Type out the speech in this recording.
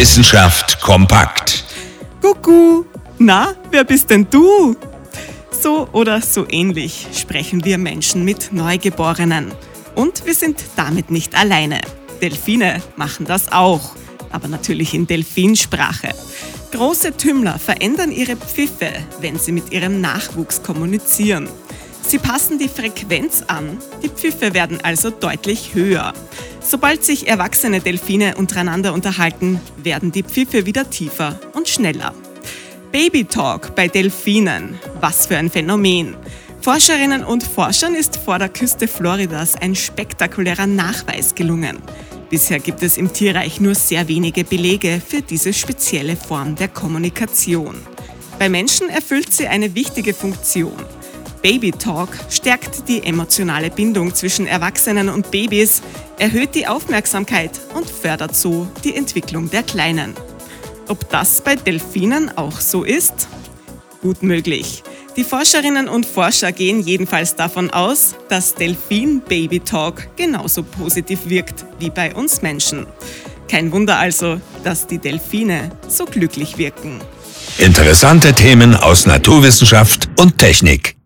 Wissenschaft kompakt. Kuckuck. Na, wer bist denn du? So oder so ähnlich sprechen wir Menschen mit Neugeborenen. Und wir sind damit nicht alleine. Delfine machen das auch, aber natürlich in Delfinsprache. Große Tümmler verändern ihre Pfiffe, wenn sie mit ihrem Nachwuchs kommunizieren. Sie passen die Frequenz an, die Pfiffe werden also deutlich höher. Sobald sich erwachsene Delfine untereinander unterhalten, werden die Pfiffe wieder tiefer und schneller. Baby Talk bei Delfinen. Was für ein Phänomen. Forscherinnen und Forschern ist vor der Küste Floridas ein spektakulärer Nachweis gelungen. Bisher gibt es im Tierreich nur sehr wenige Belege für diese spezielle Form der Kommunikation. Bei Menschen erfüllt sie eine wichtige Funktion. Baby Talk stärkt die emotionale Bindung zwischen Erwachsenen und Babys, erhöht die Aufmerksamkeit und fördert so die Entwicklung der Kleinen. Ob das bei Delfinen auch so ist? Gut möglich. Die Forscherinnen und Forscher gehen jedenfalls davon aus, dass Delfin Baby Talk genauso positiv wirkt wie bei uns Menschen. Kein Wunder also, dass die Delfine so glücklich wirken. Interessante Themen aus Naturwissenschaft und Technik.